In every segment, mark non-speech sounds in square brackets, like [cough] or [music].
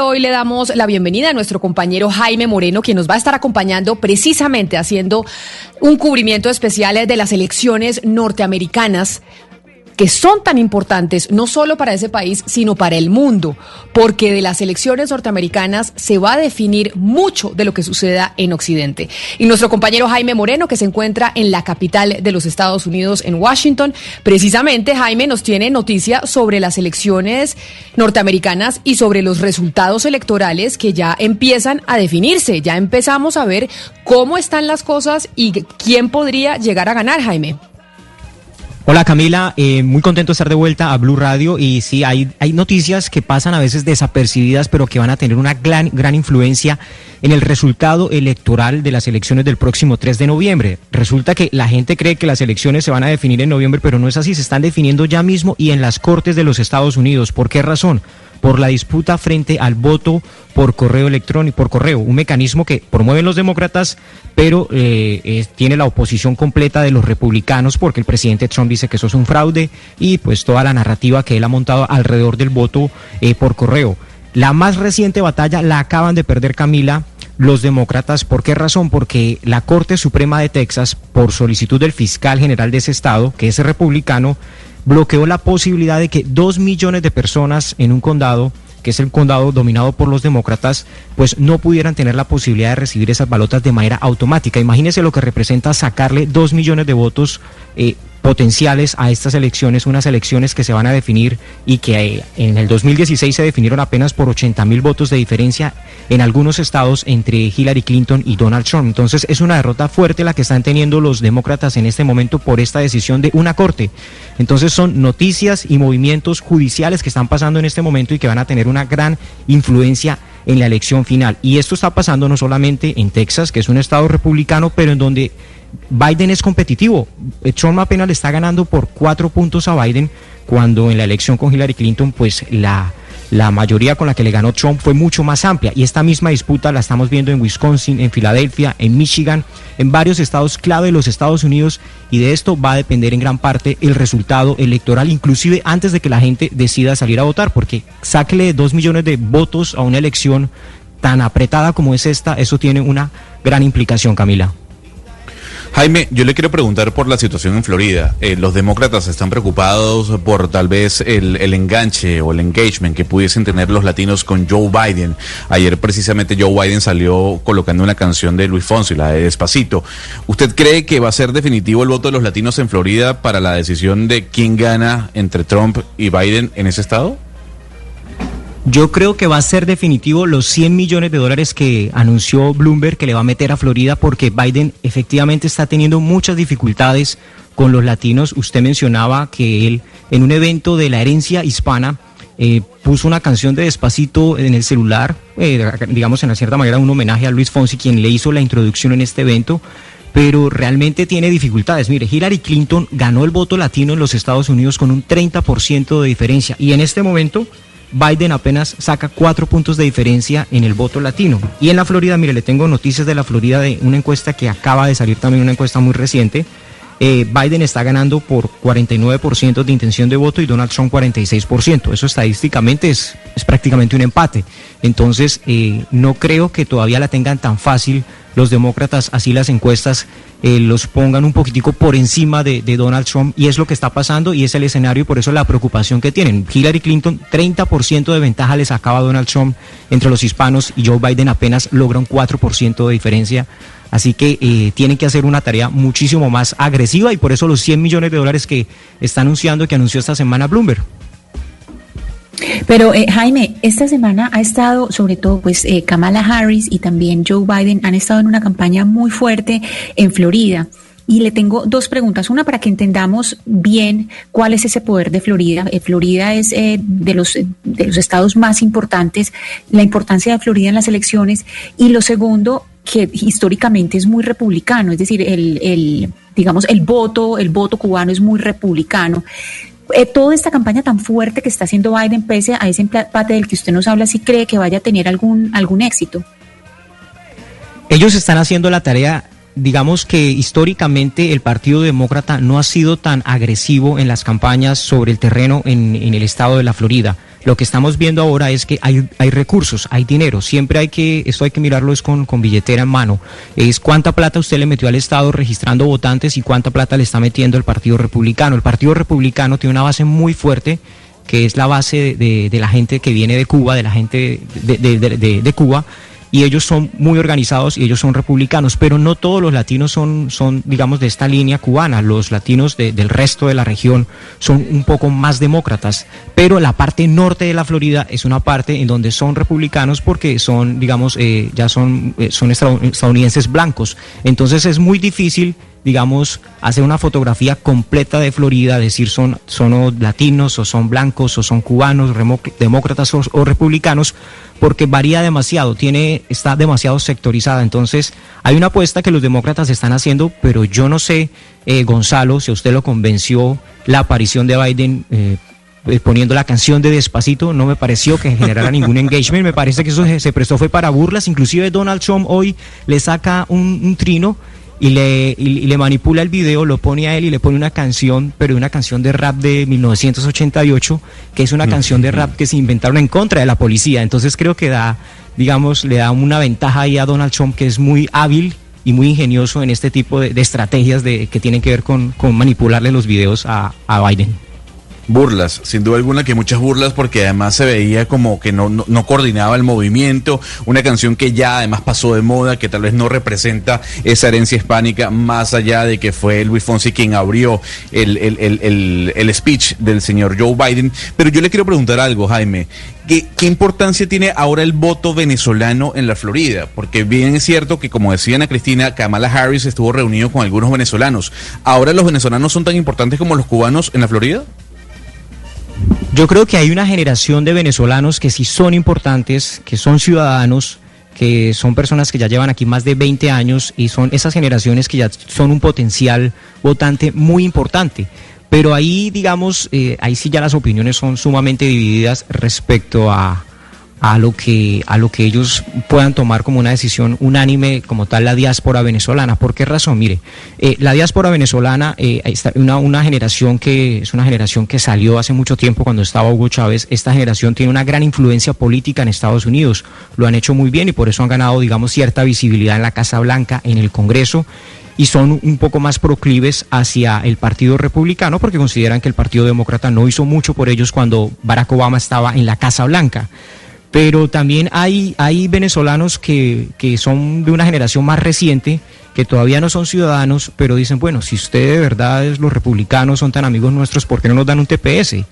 Hoy le damos la bienvenida a nuestro compañero Jaime Moreno, quien nos va a estar acompañando precisamente haciendo un cubrimiento especial de las elecciones norteamericanas que son tan importantes no solo para ese país, sino para el mundo, porque de las elecciones norteamericanas se va a definir mucho de lo que suceda en Occidente. Y nuestro compañero Jaime Moreno, que se encuentra en la capital de los Estados Unidos, en Washington, precisamente Jaime nos tiene noticia sobre las elecciones norteamericanas y sobre los resultados electorales que ya empiezan a definirse. Ya empezamos a ver cómo están las cosas y quién podría llegar a ganar, Jaime. Hola Camila, eh, muy contento de estar de vuelta a Blue Radio y sí, hay, hay noticias que pasan a veces desapercibidas pero que van a tener una gran, gran influencia en el resultado electoral de las elecciones del próximo 3 de noviembre. Resulta que la gente cree que las elecciones se van a definir en noviembre pero no es así, se están definiendo ya mismo y en las Cortes de los Estados Unidos. ¿Por qué razón? Por la disputa frente al voto por correo electrónico, por correo, un mecanismo que promueven los demócratas, pero eh, tiene la oposición completa de los republicanos, porque el presidente Trump dice que eso es un fraude y pues toda la narrativa que él ha montado alrededor del voto eh, por correo. La más reciente batalla la acaban de perder Camila los demócratas. ¿Por qué razón? Porque la Corte Suprema de Texas, por solicitud del fiscal general de ese estado, que es republicano, bloqueó la posibilidad de que dos millones de personas en un condado que es el condado dominado por los demócratas, pues no pudieran tener la posibilidad de recibir esas balotas de manera automática. Imagínese lo que representa sacarle dos millones de votos eh, potenciales a estas elecciones, unas elecciones que se van a definir y que eh, en el 2016 se definieron apenas por 80 mil votos de diferencia en algunos estados entre Hillary Clinton y Donald Trump. Entonces es una derrota fuerte la que están teniendo los demócratas en este momento por esta decisión de una corte. Entonces son noticias y movimientos judiciales que están pasando en este momento y que van a tener una gran influencia en la elección final. Y esto está pasando no solamente en Texas, que es un estado republicano, pero en donde Biden es competitivo. Eh, Trump apenas le está ganando por cuatro puntos a Biden, cuando en la elección con Hillary Clinton, pues la, la mayoría con la que le ganó Trump fue mucho más amplia. Y esta misma disputa la estamos viendo en Wisconsin, en Filadelfia, en Michigan, en varios estados clave de los Estados Unidos. Y de esto va a depender en gran parte el resultado electoral, inclusive antes de que la gente decida salir a votar, porque sáquele dos millones de votos a una elección tan apretada como es esta, eso tiene una gran implicación, Camila. Jaime, yo le quiero preguntar por la situación en Florida. Eh, los demócratas están preocupados por tal vez el, el, enganche o el engagement que pudiesen tener los latinos con Joe Biden. Ayer precisamente Joe Biden salió colocando una canción de Luis Fonsi, la de Despacito. ¿Usted cree que va a ser definitivo el voto de los latinos en Florida para la decisión de quién gana entre Trump y Biden en ese estado? Yo creo que va a ser definitivo los 100 millones de dólares que anunció Bloomberg que le va a meter a Florida porque Biden efectivamente está teniendo muchas dificultades con los latinos. Usted mencionaba que él en un evento de la herencia hispana eh, puso una canción de despacito en el celular, eh, digamos en cierta manera un homenaje a Luis Fonsi, quien le hizo la introducción en este evento pero realmente tiene dificultades. Mire, Hillary Clinton ganó el voto latino en los Estados Unidos con un 30% de diferencia y en este momento Biden apenas saca cuatro puntos de diferencia en el voto latino. Y en la Florida, mire, le tengo noticias de la Florida de una encuesta que acaba de salir también, una encuesta muy reciente. Eh, Biden está ganando por 49% de intención de voto y Donald Trump 46%. Eso estadísticamente es, es prácticamente un empate. Entonces, eh, no creo que todavía la tengan tan fácil los demócratas, así las encuestas eh, los pongan un poquitico por encima de, de, Donald Trump y es lo que está pasando y es el escenario y por eso la preocupación que tienen. Hillary Clinton, 30% de ventaja le sacaba Donald Trump entre los hispanos y Joe Biden apenas logra un 4% de diferencia. Así que eh, tienen que hacer una tarea muchísimo más agresiva y por eso los 100 millones de dólares que está anunciando, que anunció esta semana Bloomberg. Pero eh, Jaime, esta semana ha estado, sobre todo, pues eh, Kamala Harris y también Joe Biden han estado en una campaña muy fuerte en Florida. Y le tengo dos preguntas. Una para que entendamos bien cuál es ese poder de Florida. Eh, Florida es eh, de, los, de los estados más importantes, la importancia de Florida en las elecciones. Y lo segundo, que históricamente es muy republicano, es decir, el, el digamos, el voto, el voto cubano es muy republicano. Eh, toda esta campaña tan fuerte que está haciendo Biden, pese a ese empate del que usted nos habla, ¿sí cree que vaya a tener algún, algún éxito? Ellos están haciendo la tarea digamos que históricamente el Partido Demócrata no ha sido tan agresivo en las campañas sobre el terreno en, en, el estado de la Florida. Lo que estamos viendo ahora es que hay, hay recursos, hay dinero. Siempre hay que, esto hay que mirarlo es con, con billetera en mano. Es cuánta plata usted le metió al Estado registrando votantes y cuánta plata le está metiendo el Partido Republicano. El Partido Republicano tiene una base muy fuerte que es la base de, la gente que viene de Cuba, de la gente de, de Cuba, y ellos son muy organizados y ellos son republicanos, pero no todos los latinos son, son digamos, de esta línea cubana. Los latinos de, del resto de la región son un poco más demócratas, pero la parte norte de la Florida es una parte en donde son republicanos porque son, digamos, eh, ya son, eh, son estadounidenses blancos. Entonces es muy difícil digamos, hacer una fotografía completa de Florida, decir son, son latinos o son blancos o son cubanos, demócratas o, o, republicanos, porque varía demasiado, tiene, está demasiado sectorizada. Entonces, hay una apuesta que los demócratas están haciendo, pero yo no sé, eh, Gonzalo, si a usted lo convenció la aparición de Biden. Eh, poniendo la canción de Despacito, no me pareció que generara ningún [laughs] engagement, me parece que eso se, prestó fue para burlas, inclusive Donald Trump hoy le saca un, un trino y le, y, le manipula el video, lo pone a él y le pone una canción, pero una canción de rap de 1988, que es una mm. canción de rap que se inventaron en contra de la policía. Entonces creo que da, digamos, le da una ventaja ahí a Donald Trump que es muy hábil y muy ingenioso en este tipo de, de estrategias de, que tienen que ver con, con manipularle los videos a, a Biden. Burlas, sin duda alguna que muchas burlas porque además se veía como que no, no, coordinaba el movimiento, una canción que ya además pasó de moda, que tal vez no representa esa herencia hispánica más allá de que fue Luis Fonsi quien abrió el, el, el, el speech del señor Joe Biden. Pero yo le quiero preguntar algo, Jaime. ¿Qué, ¿Qué, importancia tiene ahora el voto venezolano en la Florida? Porque bien es cierto que, como decía Ana Cristina, Kamala Harris estuvo reunido con algunos venezolanos. ¿Ahora los venezolanos son tan importantes como los cubanos en la Florida? Yo creo que hay una generación de venezolanos que sí son importantes, que son ciudadanos, que son personas que ya llevan aquí más de 20 años y son esas generaciones que ya son un potencial votante muy importante. Pero ahí, digamos, eh, ahí sí ya las opiniones son sumamente divididas respecto a, a lo que a lo que ellos puedan tomar como una decisión unánime como tal la diáspora venezolana. ¿Por qué razón? Mire, eh, la diáspora venezolana eh, está una, una generación que es una generación que salió hace mucho tiempo cuando estaba Hugo Chávez. Esta generación tiene una gran influencia política en Estados Unidos. Lo han hecho muy bien y por eso han ganado, digamos, cierta visibilidad en la Casa Blanca, en el Congreso y son un poco más proclives hacia el Partido Republicano porque consideran que el Partido Demócrata no hizo mucho por ellos cuando Barack Obama estaba en la Casa Blanca pero también hay, hay venezolanos que, que son de una generación más reciente, que todavía no son ciudadanos, pero dicen, bueno, si ustedes de verdad los republicanos son tan amigos nuestros, ¿por qué no nos dan un TPS?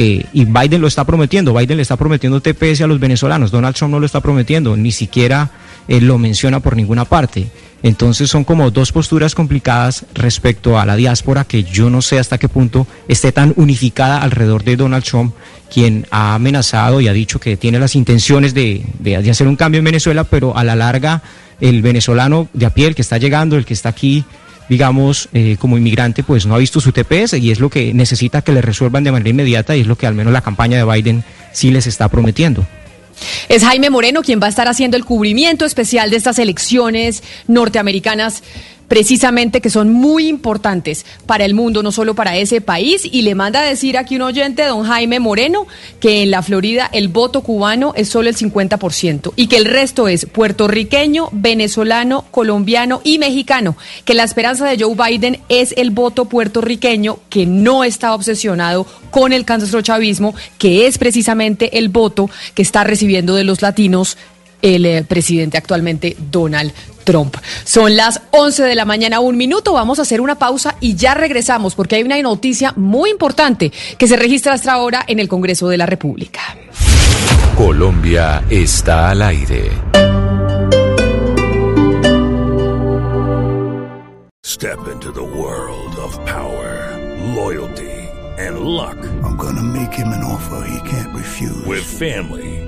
Eh, y Biden lo está prometiendo, Biden le está prometiendo TPS a los venezolanos, Donald Trump no lo está prometiendo, ni siquiera eh, lo menciona por ninguna parte. Entonces son como dos posturas complicadas respecto a la diáspora que yo no sé hasta qué punto esté tan unificada alrededor de Donald Trump, quien ha amenazado y ha dicho que tiene las intenciones de, de, hacer un cambio en Venezuela, pero a la larga el venezolano de a pie, el que está llegando, el que está aquí, digamos, eh, como inmigrante, pues no ha visto su TPS y es lo que necesita que le resuelvan de manera inmediata y es lo que al menos la campaña de Biden sí les está prometiendo. Es Jaime Moreno quien va a estar haciendo el cubrimiento especial de estas elecciones norteamericanas precisamente que son muy importantes para el mundo, no solo para ese país. Y le manda a decir aquí un oyente, don Jaime Moreno, que en la Florida el voto cubano es solo el 50% y que el resto es puertorriqueño, venezolano, colombiano y mexicano. Que la esperanza de Joe Biden es el voto puertorriqueño que no está obsesionado con el chavismo, que es precisamente el voto que está recibiendo de los latinos el eh, presidente actualmente Donald Trump. Son las 11 de la mañana, un minuto. Vamos a hacer una pausa y ya regresamos porque hay una noticia muy importante que se registra hasta ahora en el Congreso de la República. Colombia está al aire. Step into the world of power, loyalty, and luck. I'm gonna make him an offer he can't refuse. With family,